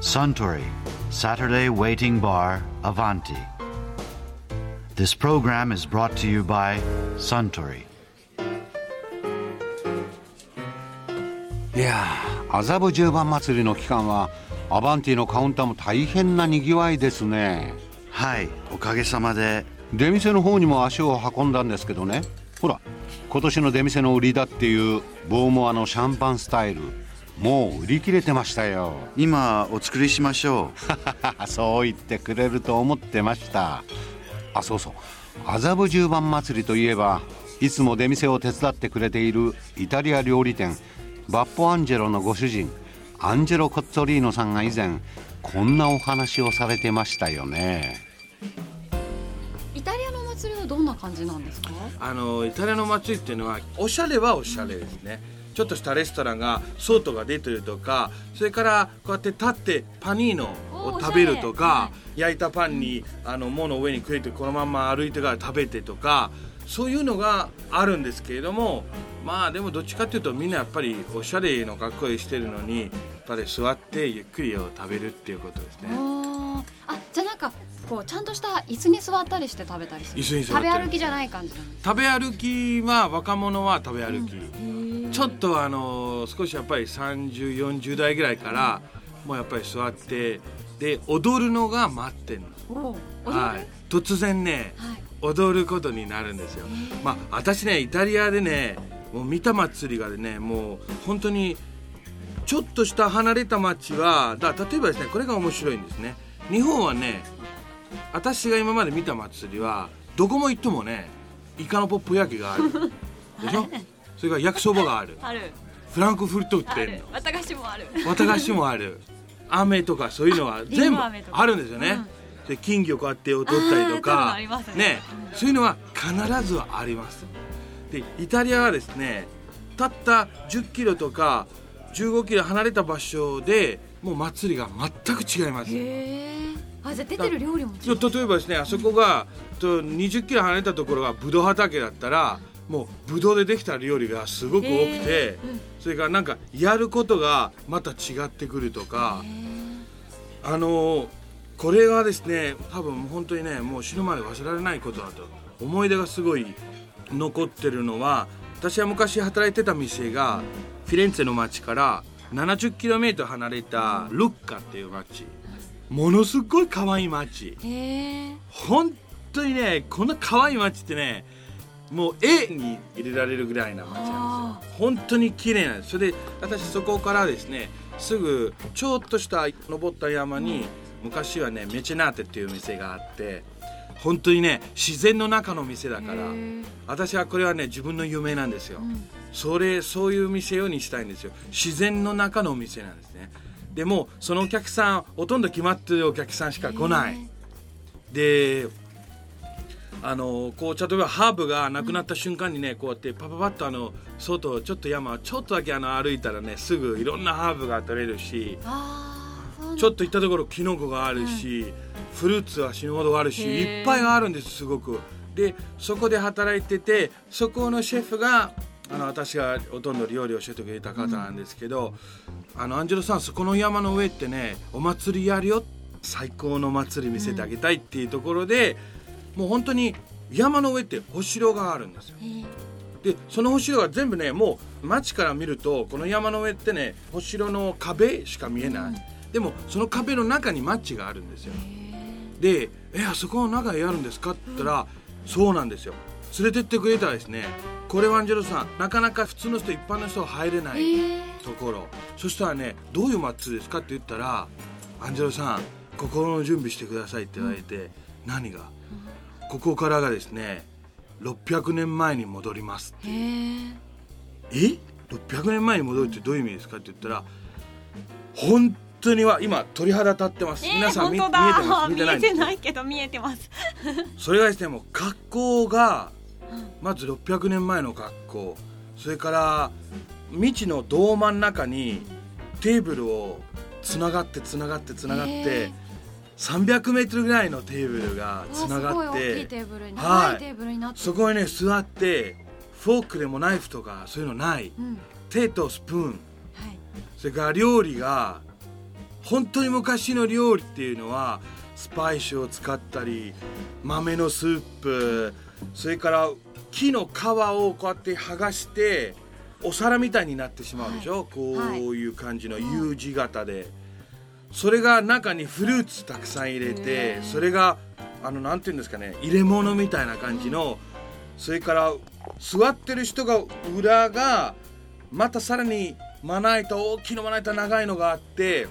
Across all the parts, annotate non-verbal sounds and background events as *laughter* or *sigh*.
Suntory Saturday Waiting Bar Avanti. This program is brought to you by Suntory. いやー麻布十番祭りの期間はアバンティのカウンターも大変なにぎわいですねはい、おかげさまで。出店の方にも足を運んだんですけどねほら今年の出店の売りだっていうボーモアのシャンパンスタイルもう売り切れてましたよ。今お作りしましょ *laughs* そう言ってくれると思ってました。あそうそう。麻布十番祭りといえばいつも出店を手伝ってくれているイタリア料理店バッポアンジェロのご主人アンジェロ・コッツォリーノさんが以前こんなお話をされてましたよね。イタリアのお祭りはどんな感じなんですか？あのイタリアの祭りっていうのはおしゃれはおしゃれですね、ちょっとしたレストランが外が出てるとかそれからこうやって立ってパニーノを食べるとか、焼いたパンにあのもの上にくれてこのまま歩いてから食べてとかそういうのがあるんですけれどもまあでもどっちかっていうとみんなやっぱりおしゃれの格好してるのにやっぱり座ってゆっくりを食べるっていうことですね。あじゃあなんかこうちゃんとした椅子に座ったりして食べたりする椅子に座食べ歩きじゃない感じ食べ歩きは若者は食べ歩き、ちょっとあの少しやっぱり3040代ぐらいからもうやっぱり座ってで踊るのが待ってんの、はい、突然ねはい。踊ることになるんですよ。まあ私ねイタリアでねもう見た祭りがねもう本当にちょっとした離れた町はだ例えばですねこれが面白いんですね。日本はね私が今まで見た祭りはどこも行ってもねイカのポップ焼きがある。でしょ？*laughs* それから焼きそばがある。ある。フランクフルト売っあてんの。る。綿菓子もある。綿菓子もある。飴とかそういうのは全部あるんですよね、で金魚こうやって踊ったりとか。ありますね。そういうのは必ずあります。でイタリアはですねたった1 0キロとか1 5キロ離れた場所でもう祭りが全く違いますあじゃあ出てる料理も違そう例えばですねあそこがと2 0キロ離れたところがブドウ畑だったらもうブドウでできた料理がすごく多くて、へそれからなんかやることがまた違ってくるとかあのこれはですね多分本当にねもう死ぬまで忘れられないことだと思い出がすごい残ってるのは私は昔働いてた店がフィレンツェの町から7 0トル離れたルッカっていう町ものすごい可愛い町本当にねこんな可愛い街ってねもう絵に入れられるぐらいな街なんですよ。本当に綺麗なんです。それで私そこからですねすぐちょっとした登った山に昔はねメチェナーテっていう店があって本当にね自然の中の店だから私はこれはね自分の夢なんですよ、それそういう店をにしたいんですよ。自然の中のお店なんですね。でもそのお客さんほとんど決まってるお客さんしか来ない。であのこう例えばハーブがなくなった瞬間にねこうやってパパパッとあの外ちょっと山ちょっとだけあの歩いたらねすぐいろんなハーブが取れるしちょっと行ったところキノコがあるし、フルーツは死ぬほどあるしいっぱいあるんですすごく。でそこで働いててそこのシェフがあの私がほとんど料理を教えてくれた方なんですけど、あのアンジェロさんそこの山の上ってねお祭りやるよ。最高の祭り見せてあげたいっていうところで、もう本当に山の上ってお城があるんですよ。でそのお城が全部ねもう町から見るとこの山の上ってねお城の壁しか見えない、でもその壁の中に町があるんですよ。で「えあそこの中にあるんですか?」って言ったら、そうなんですよ。連れてってくれたらですねこれはアンジェロさんなかなか普通の人一般の人は入れないところ、そしたらね「どういう祭りですか?」って言ったら「アンジェロさん心の準備してください」って言われて、何が？ここからがですね600年前に戻りますっていう。え。600年前に戻るってどういう意味ですかって言ったら本当には今鳥肌立ってます、皆さん見見えてます？*laughs* 見てないんですないけど見えてます。*laughs* それがですねもう学校がまず600年前の学校それから未知の道真ん中にテーブルをつながってつながってつながって、へ300メートルぐらいのテーブルがつながってテーブルにはい。長いテーブルになってる。そこにね座ってフォークでもナイフとかそういうのない。うん。手とスプーン。はい。それから料理が本当に昔の料理っていうのはスパイスを使ったり豆のスープそれから木の皮をこうやって剥がしてお皿みたいになってしまうでしょ、こういう感じの U 字型で、それが中にフルーツたくさん入れてそれがあのなんていうんですかね入れ物みたいな感じのそれから座ってる人が裏がまたさらにまな板大きなまな板長いのがあって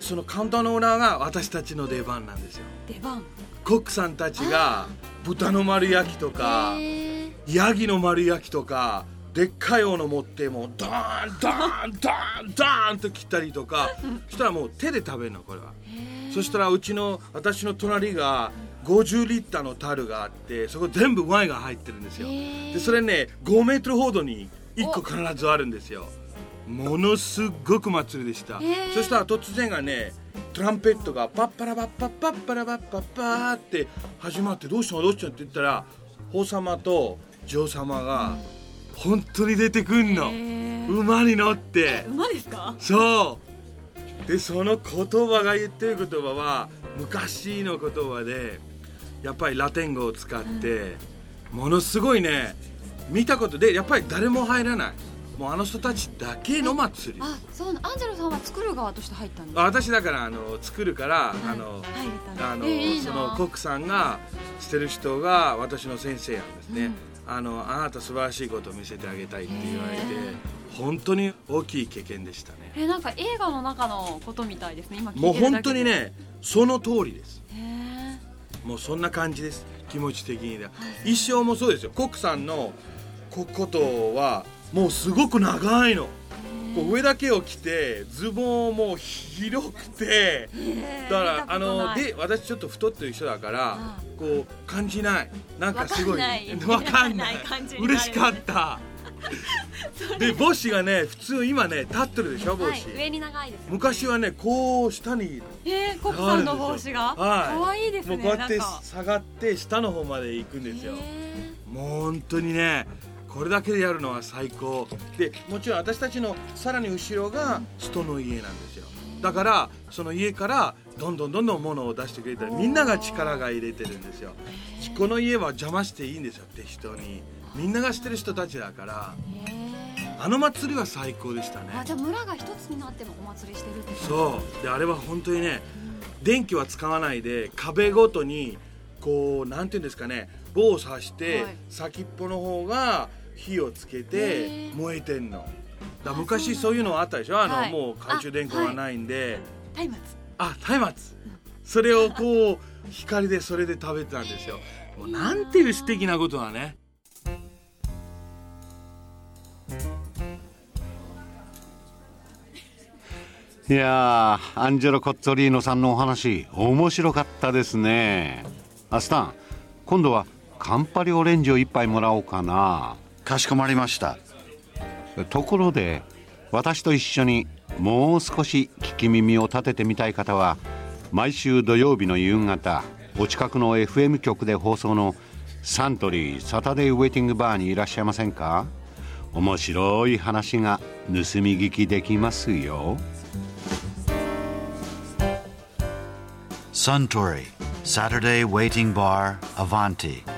そのカウンターの裏が私たちの出番なんですよ。出番？コックさんたちが豚の丸焼きとかへヤギの丸焼きとかでっかいの持ってもうドーンドーンドーンドーンと切ったりとか *laughs* そしたらもう手で食べるのこれは。そしたらうちの私の隣が50リッターの樽があってそこ全部ワインが入ってるんですよ。でそれね5メートルほどに1個必ずあるんですよ。ものすごく祭りでした。ー。そしたら突然がねトランペットがパッパラパッパッパッパラパッパッパーって始まってどうしたのどうしたのって言ったら王様と女王様が本当に出てくんの。馬に乗って。馬ですか？そう。でその言葉が言ってる言葉は昔の言葉でやっぱりラテン語を使ってものすごいね見たことでやっぱり誰も入らない。もうあの人たちだけの祭り。あそうなアンジェロさんは作る側として入ったんですあ私だからあの作るから、あの入れたあの、えいいな。そのコックさんがしてる人が私の先生なんですね、あのあなた素晴らしいことを見せてあげたいって言われて本当に大きい経験でしたね。えなんか映画の中のことみたいですね今もう本当にねその通りです。もうそんな感じです気持ち的にだ一生もそうですよ。コックさんのこことはもうすごく長いのこう上だけを着てズボンも広くてだからあので私ちょっと太ってる人だからこう感じない。なんかすごいわかんない。嬉しかった。*laughs* で帽子がね普通今ね立ってるでしょ帽子、はい上に長いです昔はねこう下にえー、コックさんの帽子が？はい。可愛いですねもうこうやって下がって下の方まで行くんですよ。へもう本当にねこれだけでやるのは最高。でもちろん私たちのさらに後ろが人の家なんですよ。だからその家からどんどんどんどん物を出してくれたりみんなが力が入れてるんですよ。この家は邪魔していいんですよ適当に。みんなが知ってる人たちだから。あの祭りは最高でしたね。ーあじゃあ村が一つになってもお祭りしてるってそう。であれは本当にね電気は使わないで壁ごとにこうなんていうんですかね棒を刺して、はい。先っぽの方が火をつけへてー。燃えてんの。だ昔そそういうのあったでしょ？あの、はい。もう懐中電灯がないんで。松明。あ松明。それをこう光でそれで食べてたんですよ。もうなんていう素敵なことだね。いやーアンジェロ・コッツォリーノさんのお話面白かったですね。アスタン今度はカンパリオレンジを一杯もらおうかな。かしこまりました。ところで私と一緒にもう少し聞き耳を立ててみたい方は毎週土曜日の夕方お近くの FM 局で放送のサントリーサタデーウェイティングバーにいらっしゃいませんか？面白い話が盗み聞きできますよ。Suntory Saturday Waiting Bar Avanti.